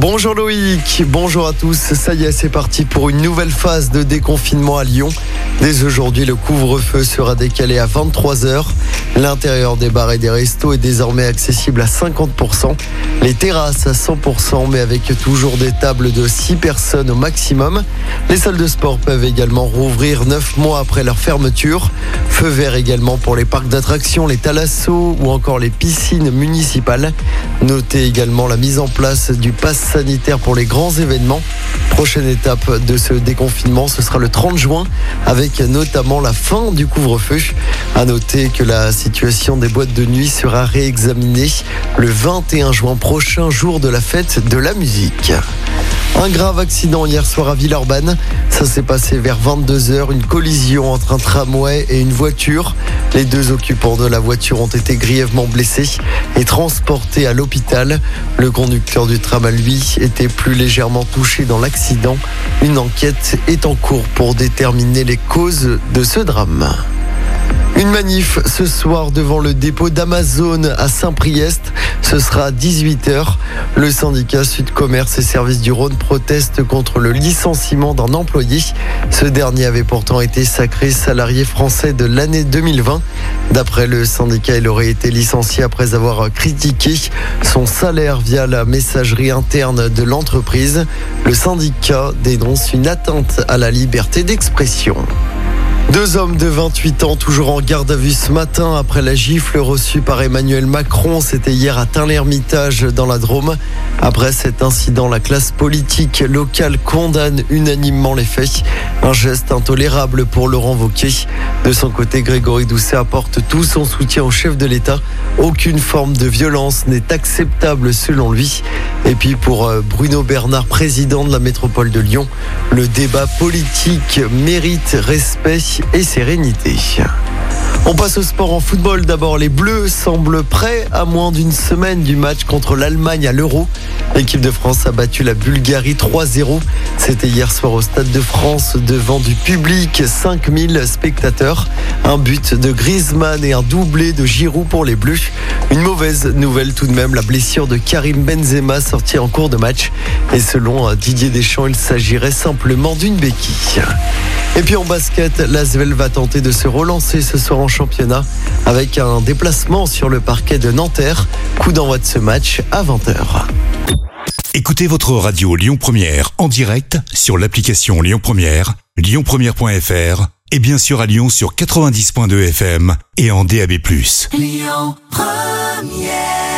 Bonjour Loïc, bonjour à tous. Ça y est, c'est parti pour une nouvelle phase de déconfinement à Lyon. Dès aujourd'hui, le couvre-feu sera décalé à 23h. L'intérieur des bars et des restos est désormais accessible à 50%. Les terrasses à 100%, mais avec toujours des tables de 6 personnes au maximum. Les salles de sport peuvent également rouvrir 9 mois après leur fermeture. Feu vert également pour les parcs d'attractions, les thalassos ou encore les piscines municipales. Notez également la mise en place du pass sanitaire pour les grands événements. Prochaine étape de ce déconfinement, ce sera le 30 juin avec notamment la fin du couvre-feu. À noter que la situation des boîtes de nuit sera réexaminée le 21 juin prochain, jour de la fête de la musique. Un grave accident hier soir à Villeurbanne. Ça s'est passé vers 22h. Une collision entre un tramway et une voiture. Les deux occupants de la voiture ont été grièvement blessés et transportés à l'hôpital. Le conducteur du tram, lui, était plus légèrement touché dans l'accident. Une enquête est en cours pour déterminer les causes de ce drame. Une manif ce soir devant le dépôt d'Amazon à Saint-Priest. Ce sera à 18h. Le syndicat Sud Commerce et Services du Rhône proteste contre le licenciement d'un employé. Ce dernier avait pourtant été sacré salarié français de l'année 2020. D'après le syndicat, il aurait été licencié après avoir critiqué son salaire via la messagerie interne de l'entreprise. Le syndicat dénonce une atteinte à la liberté d'expression. Deux hommes de 28 ans toujours en garde à vue ce matin après la gifle reçue par Emmanuel Macron. C'était hier à Tain-l'Hermitage dans la Drôme. Après cet incident, la classe politique locale condamne unanimement les faits. Un geste intolérable pour Laurent Wauquiez. De son côté, Grégory Doucet apporte tout son soutien au chef de l'État. Aucune forme de violence n'est acceptable selon lui. Et puis pour euh, Bruno Bernard, président de la métropole de Lyon, le débat politique mérite respect et sérénité. On passe au sport en football. D'abord, les Bleus semblent prêts à moins d'une semaine du match contre l'Allemagne à l'Euro. L'équipe de France a battu la Bulgarie 3-0. C'était hier soir au Stade de France devant du public, 5000 spectateurs. Un but de Griezmann et un doublé de Giroud pour les Bleus. Une mauvaise nouvelle tout de même, la blessure de Karim Benzema sortie en cours de match. Et selon Didier Deschamps, il s'agirait simplement d'une béquille. Et puis en basket, l'Asvel va tenter de se relancer ce soir en championnat avec un déplacement sur le parquet de Nanterre. Coup d'envoi de ce match à 20h. Écoutez votre radio Lyon Première en direct sur l'application Lyon Première, lyonpremière.fr et bien sûr à Lyon sur 90.2 FM et en DAB+. Lyon Première